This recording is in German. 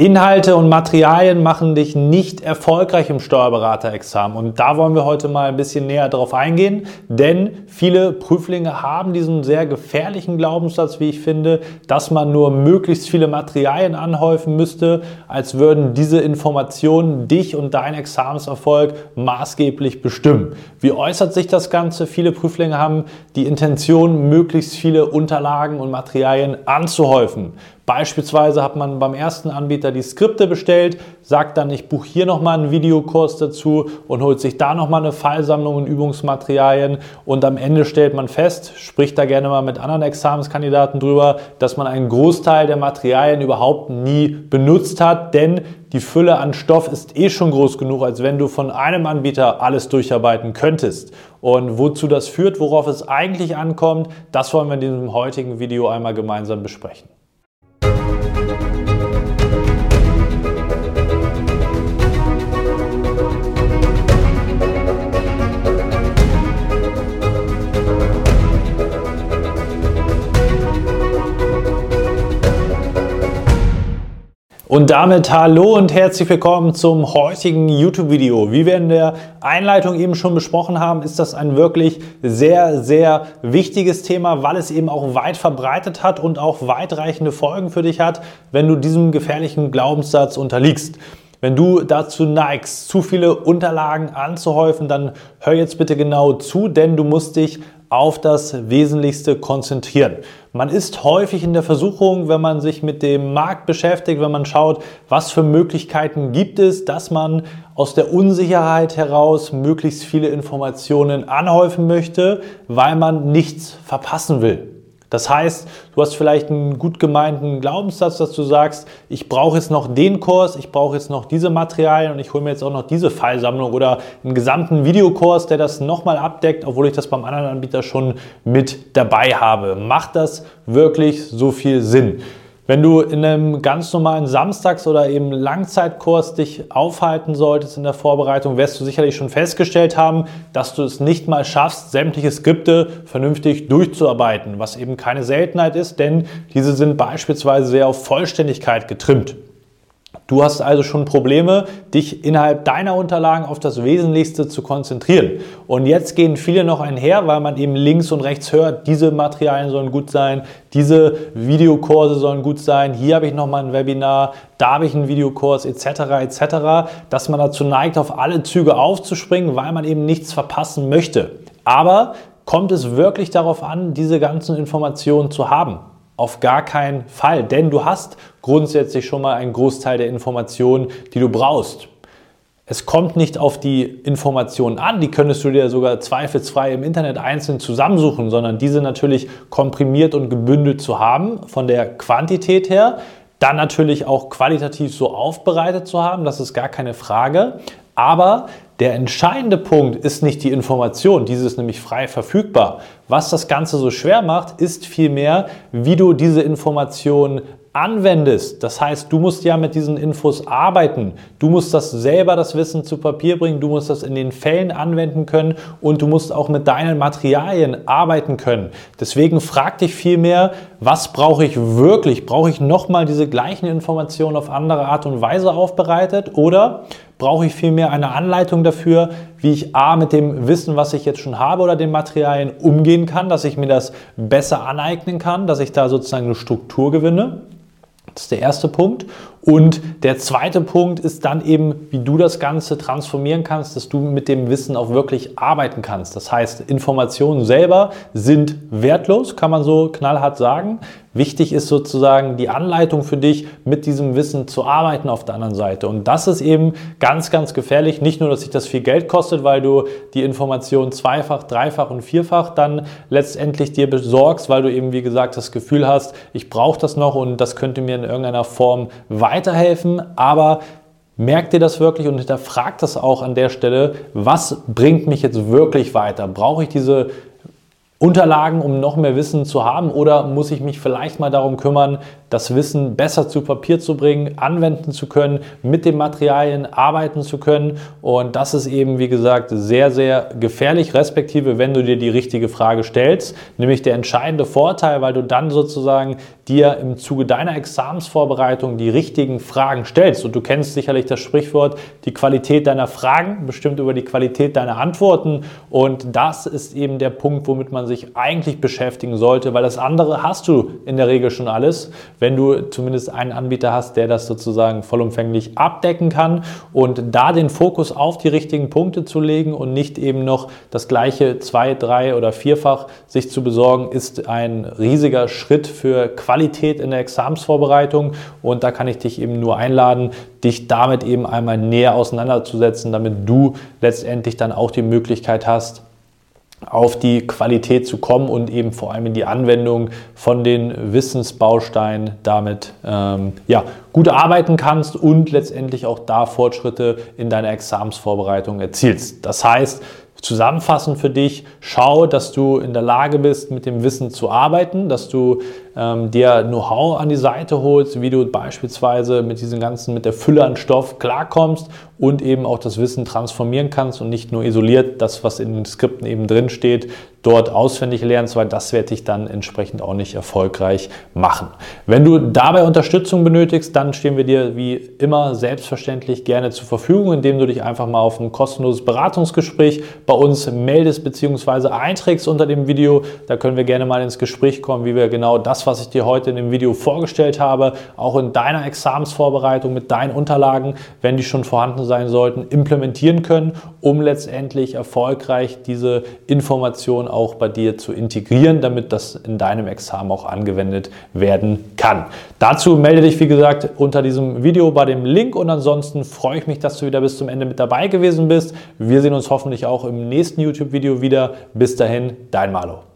Inhalte und Materialien machen dich nicht erfolgreich im Steuerberaterexamen. Und da wollen wir heute mal ein bisschen näher drauf eingehen, denn viele Prüflinge haben diesen sehr gefährlichen Glaubenssatz, wie ich finde, dass man nur möglichst viele Materialien anhäufen müsste, als würden diese Informationen dich und deinen Examenserfolg maßgeblich bestimmen. Wie äußert sich das Ganze? Viele Prüflinge haben die Intention, möglichst viele Unterlagen und Materialien anzuhäufen. Beispielsweise hat man beim ersten Anbieter die Skripte bestellt, sagt dann, ich buche hier nochmal einen Videokurs dazu und holt sich da nochmal eine Fallsammlung und Übungsmaterialien und am Ende stellt man fest, spricht da gerne mal mit anderen Examenskandidaten drüber, dass man einen Großteil der Materialien überhaupt nie benutzt hat, denn die Fülle an Stoff ist eh schon groß genug, als wenn du von einem Anbieter alles durcharbeiten könntest. Und wozu das führt, worauf es eigentlich ankommt, das wollen wir in diesem heutigen Video einmal gemeinsam besprechen. Und damit hallo und herzlich willkommen zum heutigen YouTube-Video. Wie wir in der Einleitung eben schon besprochen haben, ist das ein wirklich sehr, sehr wichtiges Thema, weil es eben auch weit verbreitet hat und auch weitreichende Folgen für dich hat, wenn du diesem gefährlichen Glaubenssatz unterliegst. Wenn du dazu neigst, zu viele Unterlagen anzuhäufen, dann hör jetzt bitte genau zu, denn du musst dich auf das Wesentlichste konzentrieren. Man ist häufig in der Versuchung, wenn man sich mit dem Markt beschäftigt, wenn man schaut, was für Möglichkeiten gibt es, dass man aus der Unsicherheit heraus möglichst viele Informationen anhäufen möchte, weil man nichts verpassen will. Das heißt, du hast vielleicht einen gut gemeinten Glaubenssatz, dass du sagst, ich brauche jetzt noch den Kurs, ich brauche jetzt noch diese Materialien und ich hole mir jetzt auch noch diese Fallsammlung oder einen gesamten Videokurs, der das nochmal abdeckt, obwohl ich das beim anderen Anbieter schon mit dabei habe. Macht das wirklich so viel Sinn? Wenn du in einem ganz normalen Samstags- oder eben Langzeitkurs dich aufhalten solltest in der Vorbereitung, wirst du sicherlich schon festgestellt haben, dass du es nicht mal schaffst, sämtliche Skripte vernünftig durchzuarbeiten, was eben keine Seltenheit ist, denn diese sind beispielsweise sehr auf Vollständigkeit getrimmt. Du hast also schon Probleme, dich innerhalb deiner Unterlagen auf das Wesentlichste zu konzentrieren. Und jetzt gehen viele noch einher, weil man eben links und rechts hört, diese Materialien sollen gut sein, diese Videokurse sollen gut sein, hier habe ich nochmal ein Webinar, da habe ich einen Videokurs etc. etc., dass man dazu neigt, auf alle Züge aufzuspringen, weil man eben nichts verpassen möchte. Aber kommt es wirklich darauf an, diese ganzen Informationen zu haben? Auf gar keinen Fall, denn du hast grundsätzlich schon mal einen Großteil der Informationen, die du brauchst. Es kommt nicht auf die Informationen an, die könntest du dir sogar zweifelsfrei im Internet einzeln zusammensuchen, sondern diese natürlich komprimiert und gebündelt zu haben, von der Quantität her, dann natürlich auch qualitativ so aufbereitet zu haben, das ist gar keine Frage. Aber der entscheidende Punkt ist nicht die Information, diese ist nämlich frei verfügbar. Was das Ganze so schwer macht, ist vielmehr, wie du diese Information anwendest. Das heißt, du musst ja mit diesen Infos arbeiten. Du musst das selber, das Wissen zu Papier bringen. Du musst das in den Fällen anwenden können und du musst auch mit deinen Materialien arbeiten können. Deswegen frag dich vielmehr, was brauche ich wirklich? Brauche ich nochmal diese gleichen Informationen auf andere Art und Weise aufbereitet oder brauche ich vielmehr eine Anleitung dafür, wie ich A mit dem Wissen, was ich jetzt schon habe oder den Materialien umgehen kann, dass ich mir das besser aneignen kann, dass ich da sozusagen eine Struktur gewinne. Das ist der erste Punkt. Und der zweite Punkt ist dann eben, wie du das Ganze transformieren kannst, dass du mit dem Wissen auch wirklich arbeiten kannst. Das heißt, Informationen selber sind wertlos, kann man so knallhart sagen. Wichtig ist sozusagen die Anleitung für dich, mit diesem Wissen zu arbeiten auf der anderen Seite. Und das ist eben ganz, ganz gefährlich. Nicht nur, dass sich das viel Geld kostet, weil du die Informationen zweifach, dreifach und vierfach dann letztendlich dir besorgst, weil du eben, wie gesagt, das Gefühl hast, ich brauche das noch und das könnte mir in irgendeiner Form weiterhelfen. Aber Merkt dir das wirklich und hinterfragt das auch an der Stelle, was bringt mich jetzt wirklich weiter? Brauche ich diese Unterlagen, um noch mehr Wissen zu haben? Oder muss ich mich vielleicht mal darum kümmern, das Wissen besser zu Papier zu bringen, anwenden zu können, mit den Materialien arbeiten zu können. Und das ist eben, wie gesagt, sehr, sehr gefährlich, respektive wenn du dir die richtige Frage stellst. Nämlich der entscheidende Vorteil, weil du dann sozusagen dir im Zuge deiner Examensvorbereitung die richtigen Fragen stellst. Und du kennst sicherlich das Sprichwort, die Qualität deiner Fragen bestimmt über die Qualität deiner Antworten. Und das ist eben der Punkt, womit man sich eigentlich beschäftigen sollte, weil das andere hast du in der Regel schon alles, wenn du zumindest einen Anbieter hast, der das sozusagen vollumfänglich abdecken kann. Und da den Fokus auf die richtigen Punkte zu legen und nicht eben noch das gleiche zwei, drei oder vierfach sich zu besorgen, ist ein riesiger Schritt für Qualität in der Examsvorbereitung. Und da kann ich dich eben nur einladen, dich damit eben einmal näher auseinanderzusetzen, damit du letztendlich dann auch die Möglichkeit hast, auf die Qualität zu kommen und eben vor allem in die Anwendung von den Wissensbausteinen damit ähm, ja, gut arbeiten kannst und letztendlich auch da Fortschritte in deiner Examsvorbereitung erzielst. Das heißt, zusammenfassend für dich, schau, dass du in der Lage bist, mit dem Wissen zu arbeiten, dass du ähm, dir Know-how an die Seite holst, wie du beispielsweise mit diesem ganzen, mit der Fülle an Stoff klarkommst und eben auch das Wissen transformieren kannst und nicht nur isoliert das, was in den Skripten eben drin steht, dort auswendig lernst, weil das wird dich dann entsprechend auch nicht erfolgreich machen. Wenn du dabei Unterstützung benötigst, dann stehen wir dir wie immer selbstverständlich gerne zur Verfügung, indem du dich einfach mal auf ein kostenloses Beratungsgespräch bei uns meldest bzw. einträgst unter dem Video. Da können wir gerne mal ins Gespräch kommen, wie wir genau das, was ich dir heute in dem Video vorgestellt habe, auch in deiner Examensvorbereitung mit deinen Unterlagen, wenn die schon vorhanden sein sollten, implementieren können, um letztendlich erfolgreich diese Informationen auch bei dir zu integrieren, damit das in deinem Examen auch angewendet werden kann. Dazu melde dich, wie gesagt, unter diesem Video bei dem Link und ansonsten freue ich mich, dass du wieder bis zum Ende mit dabei gewesen bist. Wir sehen uns hoffentlich auch im nächsten YouTube-Video wieder. Bis dahin, dein Malo.